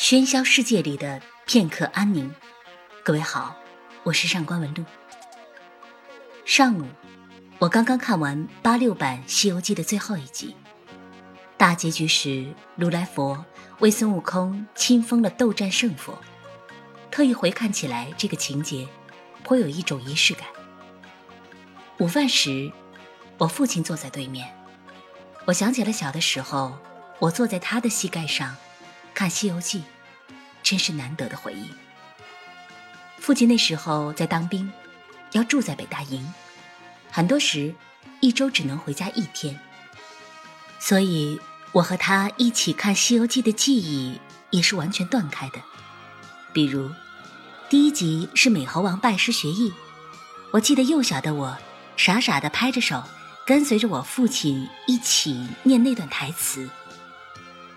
喧嚣世界里的片刻安宁。各位好，我是上官文露。上午，我刚刚看完八六版《西游记》的最后一集，大结局时，如来佛为孙悟空亲封了斗战胜佛。特意回看起来，这个情节颇有一种仪式感。午饭时，我父亲坐在对面，我想起了小的时候，我坐在他的膝盖上。看《西游记》，真是难得的回忆。父亲那时候在当兵，要住在北大营，很多时一周只能回家一天。所以我和他一起看《西游记》的记忆也是完全断开的。比如，第一集是美猴王拜师学艺，我记得幼小的我傻傻的拍着手，跟随着我父亲一起念那段台词：“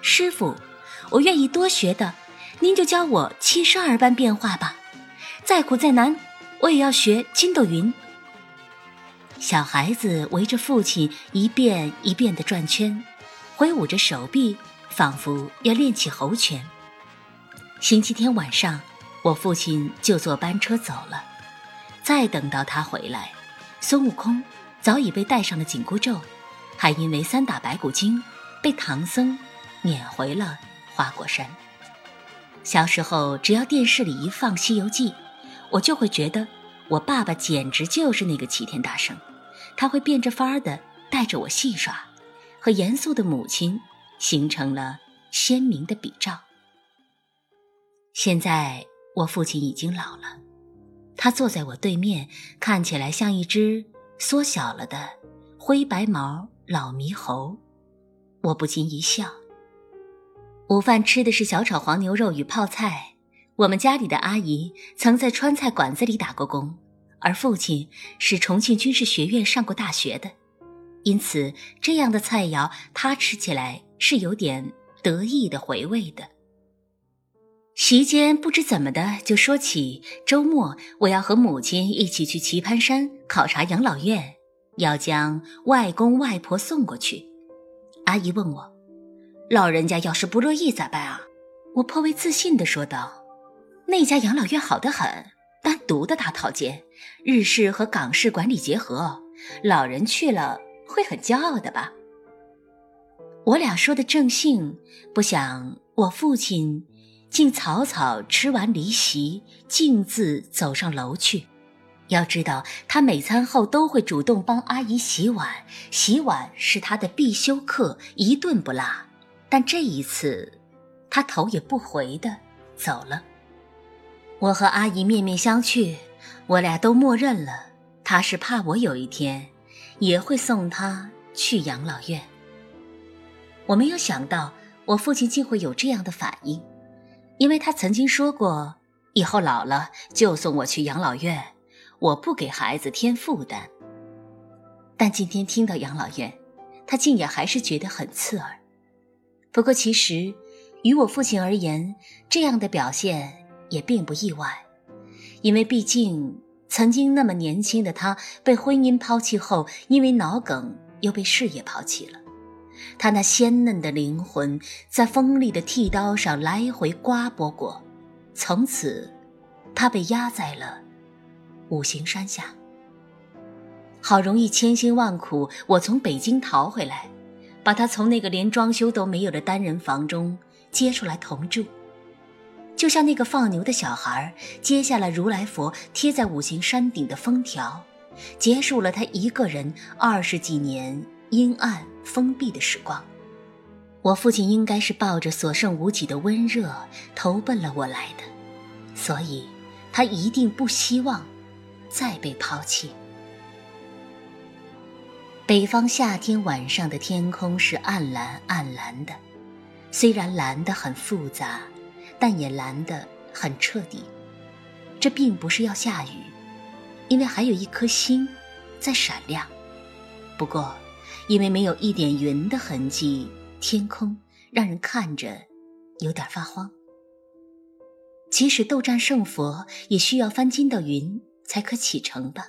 师傅。”我愿意多学的，您就教我七十二般变化吧。再苦再难，我也要学筋斗云。小孩子围着父亲一遍一遍的转圈，挥舞着手臂，仿佛要练起猴拳。星期天晚上，我父亲就坐班车走了。再等到他回来，孙悟空早已被戴上了紧箍咒，还因为三打白骨精被唐僧撵回了。花果山。小时候，只要电视里一放《西游记》，我就会觉得我爸爸简直就是那个齐天大圣。他会变着法儿的带着我戏耍，和严肃的母亲形成了鲜明的比照。现在我父亲已经老了，他坐在我对面，看起来像一只缩小了的灰白毛老猕猴，我不禁一笑。午饭吃的是小炒黄牛肉与泡菜。我们家里的阿姨曾在川菜馆子里打过工，而父亲是重庆军事学院上过大学的，因此这样的菜肴他吃起来是有点得意的回味的。席间不知怎么的就说起周末我要和母亲一起去棋盘山考察养老院，要将外公外婆送过去。阿姨问我。老人家要是不乐意咋办啊？我颇为自信地说道：“那家养老院好得很，单独的大套间，日式和港式管理结合，老人去了会很骄傲的吧？”我俩说的正兴，不想我父亲竟草草吃完离席，径自走上楼去。要知道，他每餐后都会主动帮阿姨洗碗，洗碗是他的必修课，一顿不落。但这一次，他头也不回的走了。我和阿姨面面相觑，我俩都默认了，他是怕我有一天也会送他去养老院。我没有想到，我父亲竟会有这样的反应，因为他曾经说过，以后老了就送我去养老院，我不给孩子添负担。但今天听到养老院，他竟也还是觉得很刺耳。不过，其实，于我父亲而言，这样的表现也并不意外，因为毕竟曾经那么年轻的他被婚姻抛弃后，因为脑梗又被事业抛弃了。他那鲜嫩的灵魂在锋利的剃刀上来回刮拨过，从此，他被压在了五行山下。好容易千辛万苦，我从北京逃回来。把他从那个连装修都没有的单人房中接出来同住，就像那个放牛的小孩接下了如来佛贴在五行山顶的封条，结束了他一个人二十几年阴暗封闭的时光。我父亲应该是抱着所剩无几的温热投奔了我来的，所以，他一定不希望再被抛弃。北方夏天晚上的天空是暗蓝暗蓝的，虽然蓝得很复杂，但也蓝得很彻底。这并不是要下雨，因为还有一颗星在闪亮。不过，因为没有一点云的痕迹，天空让人看着有点发慌。即使斗战胜佛，也需要翻筋斗云才可启程吧？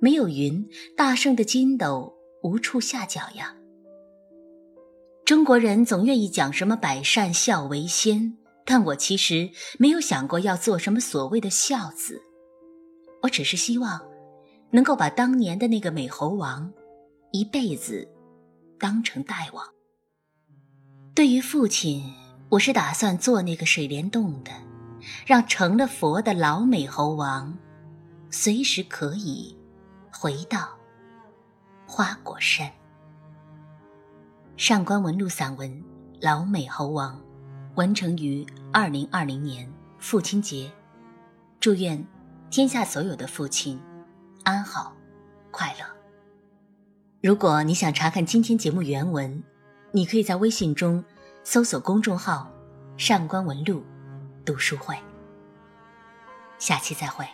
没有云，大圣的筋斗。无处下脚呀！中国人总愿意讲什么“百善孝为先”，但我其实没有想过要做什么所谓的孝子，我只是希望能够把当年的那个美猴王一辈子当成大王。对于父亲，我是打算做那个水帘洞的，让成了佛的老美猴王随时可以回到花果山。上官文录散文《老美猴王》。完成于二零二零年父亲节，祝愿天下所有的父亲安好快乐。如果你想查看今天节目原文，你可以在微信中搜索公众号“上官文录读书会”。下期再会。